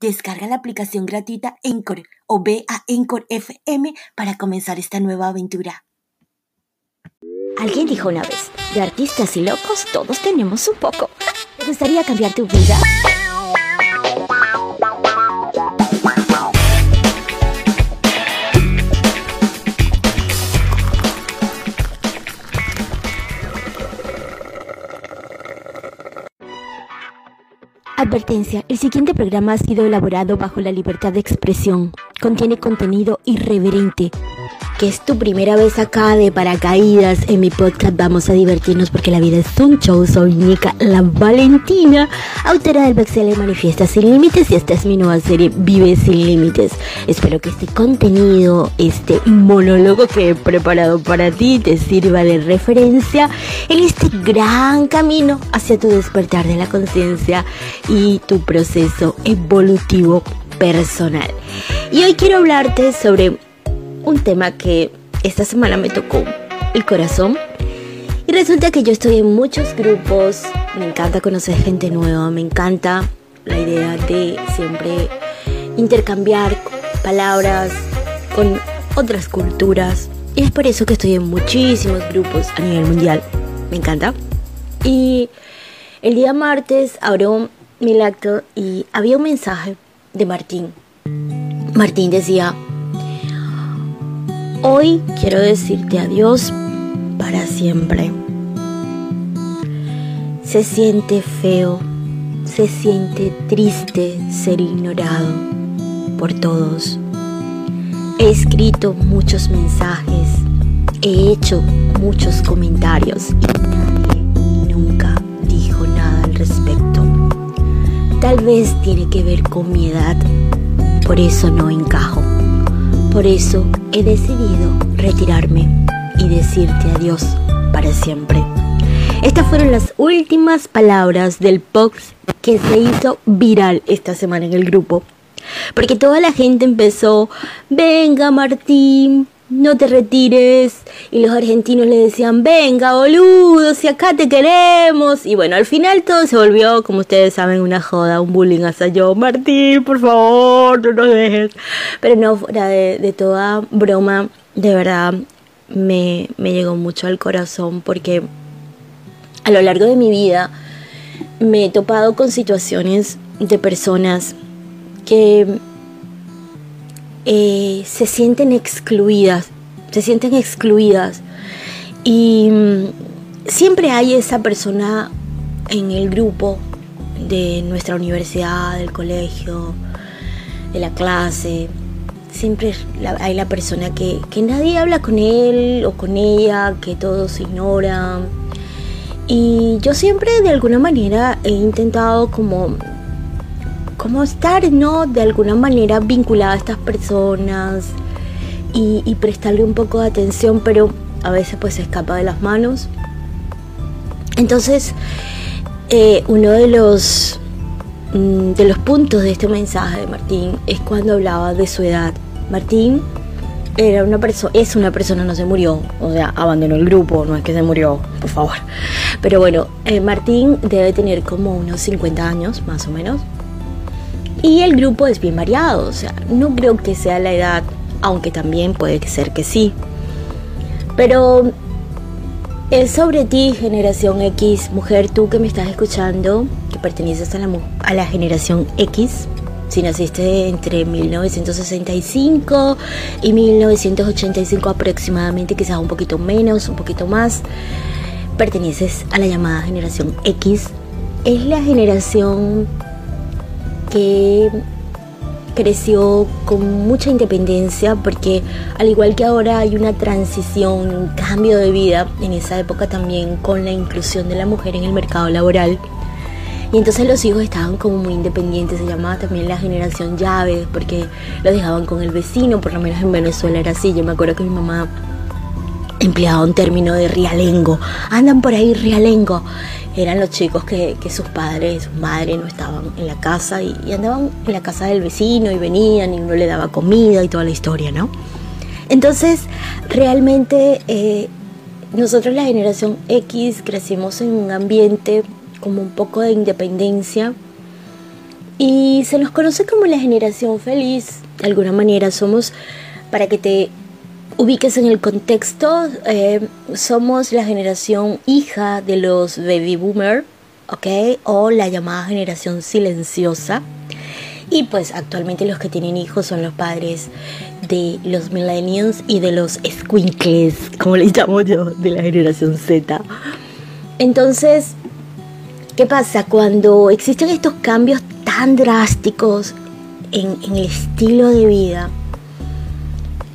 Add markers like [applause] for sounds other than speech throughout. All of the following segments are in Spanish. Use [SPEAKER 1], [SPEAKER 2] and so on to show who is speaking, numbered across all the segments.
[SPEAKER 1] Descarga la aplicación gratuita Encore o ve a Encore FM para comenzar esta nueva aventura.
[SPEAKER 2] Alguien dijo una vez, de artistas y locos todos tenemos un poco. ¿Te gustaría cambiar tu vida? Advertencia, el siguiente programa ha sido elaborado bajo la libertad de expresión. Contiene contenido irreverente. Que es tu primera vez acá de paracaídas en mi podcast, vamos a divertirnos porque la vida es un show. Soy Nika La Valentina, autora del bestseller Manifiesta Sin Límites y esta es mi nueva serie Vive Sin Límites. Espero que este contenido, este monólogo que he preparado para ti te sirva de referencia en este gran camino hacia tu despertar de la conciencia y tu proceso evolutivo personal. Y hoy quiero hablarte sobre un tema que esta semana me tocó el corazón. Y resulta que yo estoy en muchos grupos, me encanta conocer gente nueva, me encanta la idea de siempre intercambiar palabras con otras culturas. Y es por eso que estoy en muchísimos grupos a nivel mundial. Me encanta. Y el día martes abrió mi acto y había un mensaje de Martín. Martín decía, hoy quiero decirte adiós para siempre. Se siente feo, se siente triste ser ignorado por todos. He escrito muchos mensajes, he hecho muchos comentarios y nadie nunca dijo nada al respecto. Tal vez tiene que ver con mi edad, por eso no encajo. Por eso he decidido retirarme y decirte adiós para siempre. Estas fueron las últimas palabras del post que se hizo viral esta semana en el grupo. Porque toda la gente empezó, venga Martín, no te retires. Y los argentinos le decían, venga, boludo, si acá te queremos. Y bueno, al final todo se volvió, como ustedes saben, una joda, un bullying hasta yo. Martín, por favor, no nos dejes. Pero no, fuera de, de toda broma, de verdad me, me llegó mucho al corazón porque a lo largo de mi vida me he topado con situaciones de personas que eh, se sienten excluidas, se sienten excluidas. Y mm, siempre hay esa persona en el grupo de nuestra universidad, del colegio, de la clase. Siempre hay la persona que, que nadie habla con él o con ella, que todos ignoran. Y yo siempre de alguna manera he intentado como como estar, ¿no? De alguna manera vinculada a estas personas y, prestarle un poco de atención, pero a veces pues se escapa de las manos. Entonces, eh, uno de los, mm, de los puntos de este mensaje de Martín es cuando hablaba de su edad. Martín era una persona, es una persona, no se murió, o sea, abandonó el grupo, no es que se murió, por favor. Pero bueno, eh, Martín debe tener como unos 50 años, más o menos. Y el grupo es bien variado, o sea, no creo que sea la edad, aunque también puede ser que sí. Pero es sobre ti, generación X, mujer, tú que me estás escuchando, que perteneces a la, a la generación X, si naciste entre 1965 y 1985 aproximadamente, quizás un poquito menos, un poquito más, perteneces a la llamada generación X. Es la generación que creció con mucha independencia porque al igual que ahora hay una transición, un cambio de vida, en esa época también con la inclusión de la mujer en el mercado laboral, Y entonces los hijos estaban como muy independientes, se llamaba también la generación llaves, porque lo dejaban con el vecino, por lo menos en Venezuela era así. Yo me acuerdo que mi mamá empleaba un término de rialengo. Andan por ahí rialengo. Eran los chicos que, sus padres, sus madres no estaban en la casa y, andaban en la casa del vecino y venían y uno le daba comida y toda la historia, ¿no? Entonces, realmente eh, nosotros la generación X crecimos en un ambiente como un poco de independencia y se nos conoce como la generación feliz. De alguna manera somos, para que te ubiques en el contexto, eh, somos la generación hija de los baby boomer, ¿ok? O la llamada generación silenciosa. Y pues actualmente los que tienen hijos son los padres de los millennials y de los squinkles, como les llamo yo, de la generación Z. Entonces, ¿qué pasa? Cuando existen estos cambios tan drásticos en, en el estilo de vida,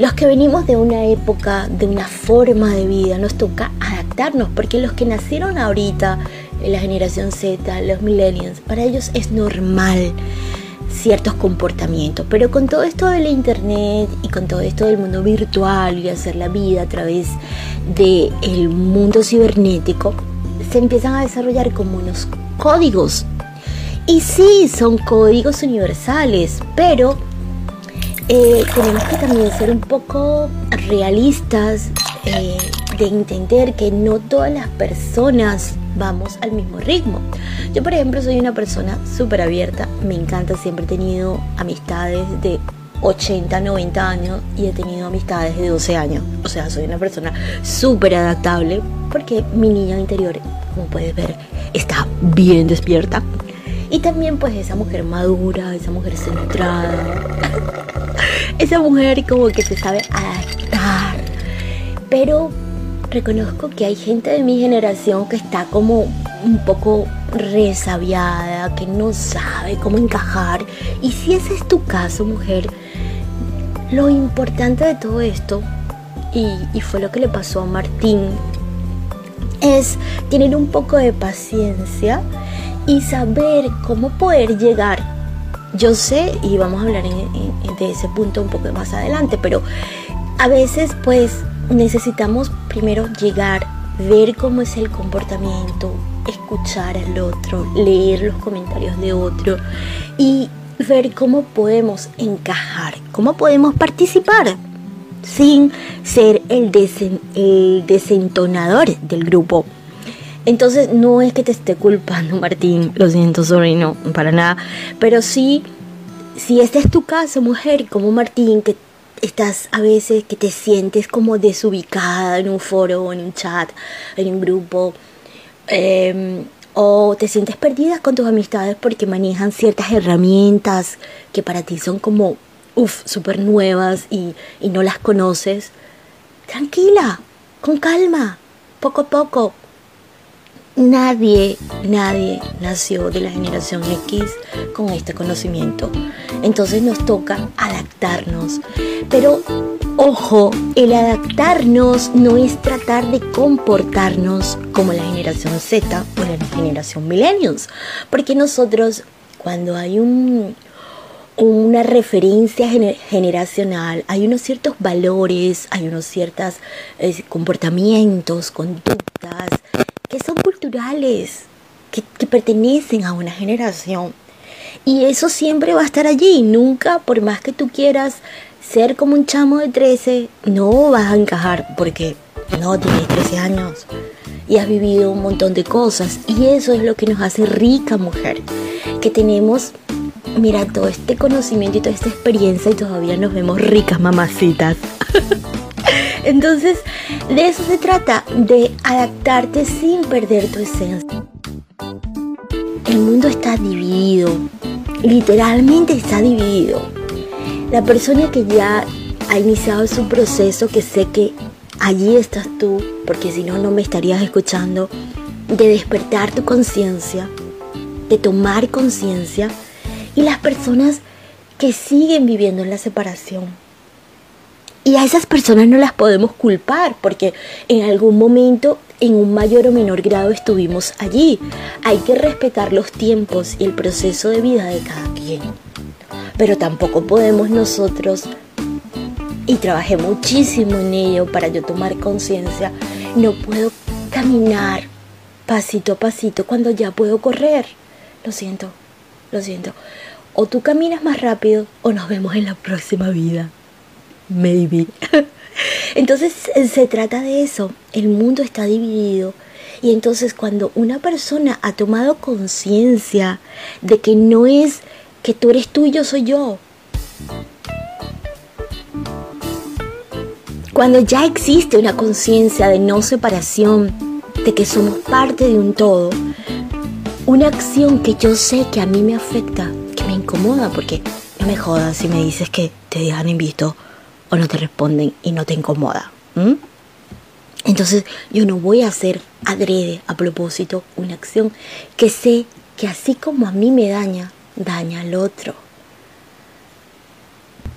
[SPEAKER 2] los que venimos de una época, de una forma de vida, nos toca adaptarnos, porque los que nacieron ahorita, la generación Z, los millennials, para ellos es normal ciertos comportamientos, pero con todo esto de la internet y con todo esto del mundo virtual y hacer la vida a través del el mundo cibernético, se empiezan a desarrollar como unos códigos. Y sí, son códigos universales, pero eh, tenemos que también ser un poco realistas eh, de entender que no todas las personas vamos al mismo ritmo. Yo, por ejemplo, soy una persona súper abierta, me encanta, siempre he tenido amistades de 80, 90 años y he tenido amistades de 12 años. O sea, soy una persona súper adaptable porque mi niña interior, como puedes ver, está bien despierta. Y también pues esa mujer madura, esa mujer centrada, esa mujer como que se sabe adaptar. Pero reconozco que hay gente de mi generación que está como un poco resabiada, que no sabe cómo encajar. Y si ese es tu caso, mujer, lo importante de todo esto, y, y fue lo que le pasó a Martín, es tener un poco de paciencia y saber cómo poder llegar yo sé, y vamos a hablar de ese punto un poco más adelante, pero a veces pues necesitamos primero llegar, ver cómo es el comportamiento, escuchar al otro, leer los comentarios de otro y ver cómo podemos encajar, cómo podemos participar sin ser el, desentonador del grupo. Entonces no es que te esté culpando, Martín, lo siento, sorry, no, para nada. Pero sí, si este es tu caso, mujer, como Martín, que estás a veces que te sientes como desubicada en un foro en un chat, en un grupo, em, o te sientes perdida con tus amistades porque manejan ciertas herramientas que para ti son como, uff, súper nuevas y, y no las conoces, tranquila, con calma, poco a poco, Nadie, nadie nació de la generación X con este conocimiento. Entonces nos toca adaptarnos. Pero ojo, el adaptarnos no es tratar de comportarnos como la generación Z o la generación millennials. Porque nosotros, cuando hay un, una referencia generacional, hay unos ciertos valores, hay unos ciertos eh, comportamientos, conductas que son culturales, que, pertenecen a una generación. Y eso siempre va a estar allí. Nunca, por más que tú quieras ser como un chamo de 13, no vas a encajar porque no tienes 13 años y has vivido un montón de cosas. Y eso es lo que nos hace rica mujer. Que tenemos, mira, todo este conocimiento y toda esta experiencia y todavía nos vemos ricas mamacitas. [laughs] [laughs] Entonces, de eso se trata, de adaptarte sin perder tu esencia. El mundo está dividido, literalmente está dividido. La persona que ya ha iniciado su proceso, que sé que allí estás tú, porque si no, no me estarías escuchando, de despertar tu conciencia, de tomar conciencia, y las personas que siguen viviendo en la separación y a esas personas no las podemos culpar porque en algún momento en un mayor o menor grado estuvimos allí. Hay que respetar los tiempos y el proceso de vida de cada quien. Pero tampoco podemos nosotros, y trabajé muchísimo en ello para yo tomar conciencia, no puedo caminar pasito a pasito cuando ya puedo correr. Lo siento, lo siento. O tú caminas más rápido o nos vemos en la próxima vida. Maybe. [laughs] Entonces se trata de eso. El mundo está dividido. Y entonces cuando una persona ha tomado conciencia de que no es que tú eres tú y yo soy yo. Cuando ya existe una conciencia de no separación, de que somos parte de un todo, una acción que yo sé que a mí me afecta, que me incomoda, porque no me jodas si me dices que te dejan en visto o no te responden y no te incomoda. Entonces yo no voy a hacer adrede a propósito una acción que sé que así como a mí me daña, daña al otro.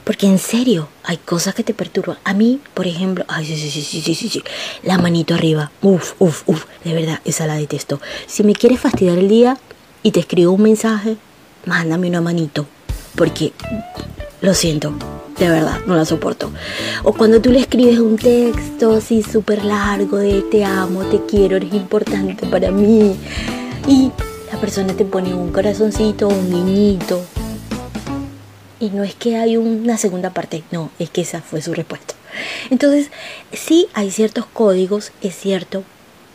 [SPEAKER 2] Porque en serio, hay cosas que te perturban. A mí, por ejemplo, ay, sí, sí, sí, sí, sí, sí. La manito arriba. Uf, uf, uf. De verdad, esa la detesto. Si me quieres fastidiar el día y te escribo un mensaje, mándame una manito. Porque, lo siento, de verdad, no la soporto. O cuando tú le escribes un texto así súper largo de te amo, te quiero, eres importante para mí. Y la persona te pone un corazoncito, un niñito. Y no es que hay una segunda parte, no, es que esa fue su respuesta. Entonces, sí hay ciertos códigos, es cierto,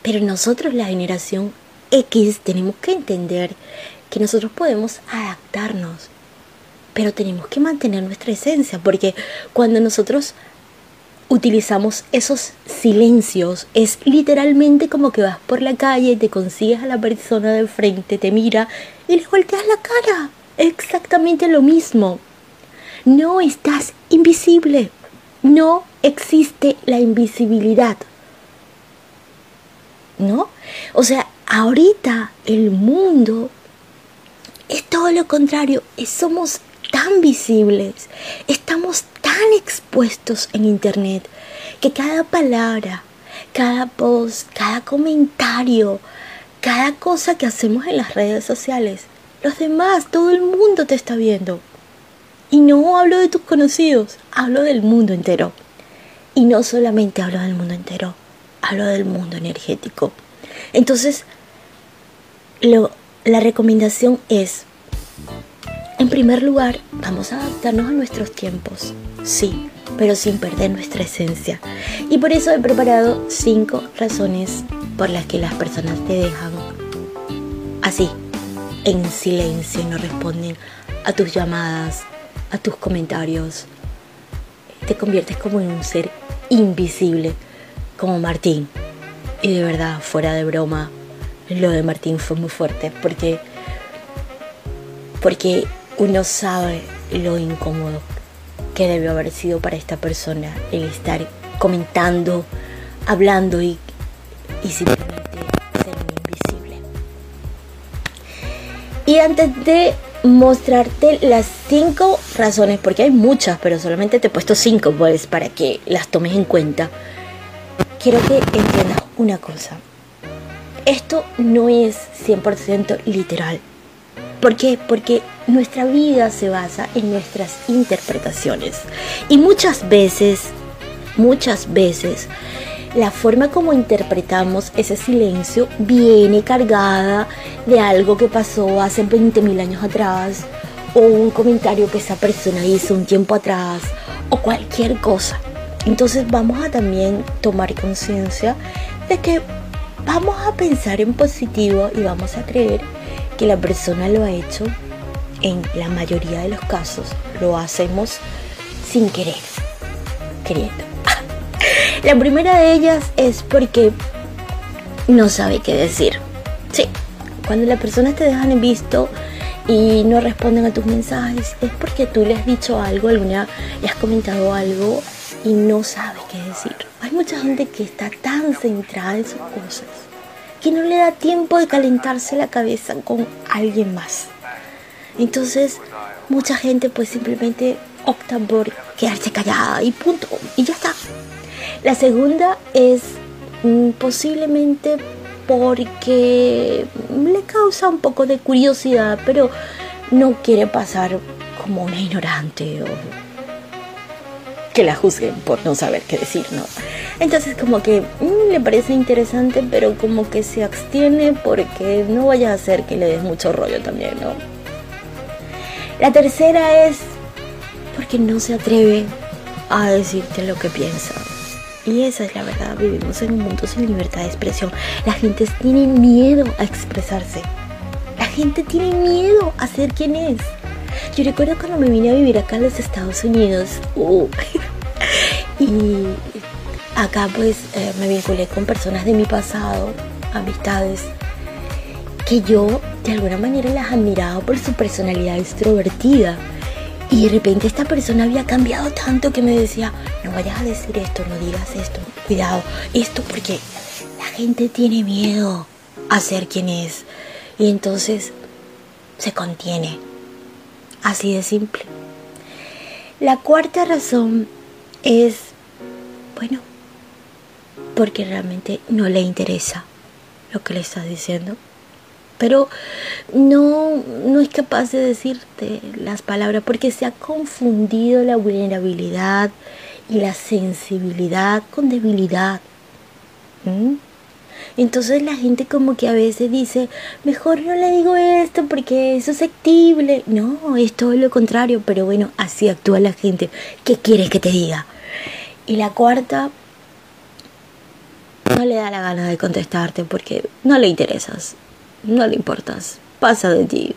[SPEAKER 2] pero nosotros, la generación X, tenemos que entender que nosotros podemos adaptarnos pero tenemos que mantener nuestra esencia, porque cuando nosotros utilizamos esos silencios, es literalmente como que vas por la calle, te consigues a la persona de frente, te mira y le volteas la cara. Exactamente lo mismo. No estás invisible. No existe la invisibilidad. ¿No? O sea, ahorita el mundo es todo lo contrario. Somos tan visibles, estamos tan expuestos en Internet que cada palabra, cada post, cada comentario, cada cosa que hacemos en las redes sociales, los demás, todo el mundo te está viendo. Y no hablo de tus conocidos, hablo del mundo entero. Y no solamente hablo del mundo entero, hablo del mundo energético. Entonces, lo, la recomendación es en primer lugar, vamos a adaptarnos a nuestros tiempos, sí, pero sin perder nuestra esencia. Y por eso he preparado cinco razones por las que las personas te dejan así, en silencio no responden a tus llamadas, a tus comentarios. Te conviertes como en un ser invisible, como Martín. Y de verdad, fuera de broma, lo de Martín fue muy fuerte porque porque uno sabe lo incómodo que debió haber sido para esta persona el estar comentando, hablando y, simplemente ser invisible. Y antes de mostrarte las cinco razones, porque hay muchas, pero solamente te he puesto cinco pues para que las tomes en cuenta, quiero que entiendas una cosa. Esto no es 100% literal. ¿Por qué? Porque nuestra vida se basa en nuestras interpretaciones. Y muchas veces, muchas veces, la forma como interpretamos ese silencio viene cargada de algo que pasó hace 20.000 años atrás, o un comentario que esa persona hizo un tiempo atrás, o cualquier cosa. Entonces vamos a también tomar conciencia de que vamos a pensar en positivo y vamos a creer que la persona lo ha hecho, en la mayoría de los casos lo hacemos sin querer, queriendo. [laughs] La primera de ellas es porque no sabe qué decir. Sí, cuando las personas te dejan en visto y no responden a tus mensajes, es porque tú le has dicho algo, alguna, le has comentado algo y no sabe qué decir. Hay mucha gente que está tan centrada en sus cosas que no le da tiempo de calentarse la cabeza con alguien más. Entonces, mucha gente pues simplemente opta por quedarse callada y punto. Y ya está. La segunda es Mm, posiblemente porque le causa un poco de curiosidad, pero no quiere pasar como una ignorante o que la juzguen por no saber qué decir, ¿no? Entonces como que mm, le parece interesante, pero como que se abstiene porque no vaya a hacer que le des mucho rollo también, ¿no? La tercera es porque no se atreve a decirte lo que piensa. Y esa es la verdad, vivimos en un mundo sin libertad de expresión. La gente tiene miedo a expresarse. La gente tiene miedo a ser quien es. Yo recuerdo cuando me vine a vivir acá en los Estados Unidos. Uh, [laughs] y acá pues eh, me vinculé con personas de mi pasado, amistades, que yo de alguna manera las admiraba por su personalidad extrovertida y de repente esta persona había cambiado tanto que me decía, no vayas a decir esto, no digas esto, cuidado, esto porque la gente tiene miedo a ser quien es. Y entonces se contiene. Así de simple. La cuarta razón es, bueno, porque realmente no le interesa lo que le estás diciendo pero no, no es capaz de decirte las palabras porque se ha confundido la vulnerabilidad y la sensibilidad con debilidad. Entonces la gente como que a veces dice, mejor no le digo esto porque es susceptible. No, es todo lo contrario, pero bueno, así actúa la gente. ¿Qué quieres que te diga? Y la cuarta, no le da la gana de contestarte porque no le interesas no le importas, pasa de ti,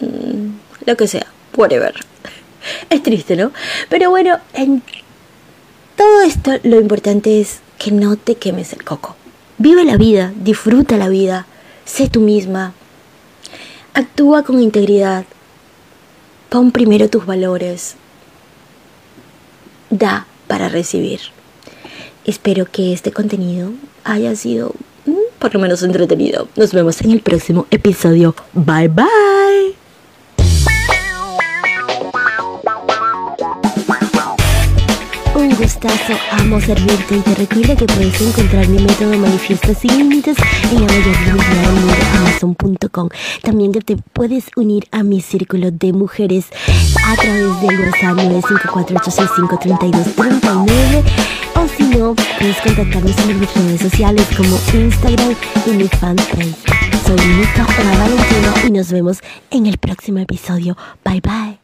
[SPEAKER 2] mm, lo que sea, whatever. [laughs] Es triste, ¿no? Pero bueno, en todo esto lo importante es que no te quemes el coco. Vive la vida, disfruta la vida, sé tú misma, actúa con integridad, pon primero tus valores, da para recibir. Espero que este contenido haya sido por lo menos entretenido. Nos vemos en el próximo episodio. Bye bye. Amo servirte y te recuerda que puedes encontrar mi método Manifiesta sin límites en amazon.com. También que te puedes unir a mi círculo de mujeres a través del WhatsApp 954-865-3239 o si no, puedes contactarnos en mis redes sociales como Instagram y mi fanpage. Soy Nica Valentino y nos vemos en el próximo episodio. Bye bye.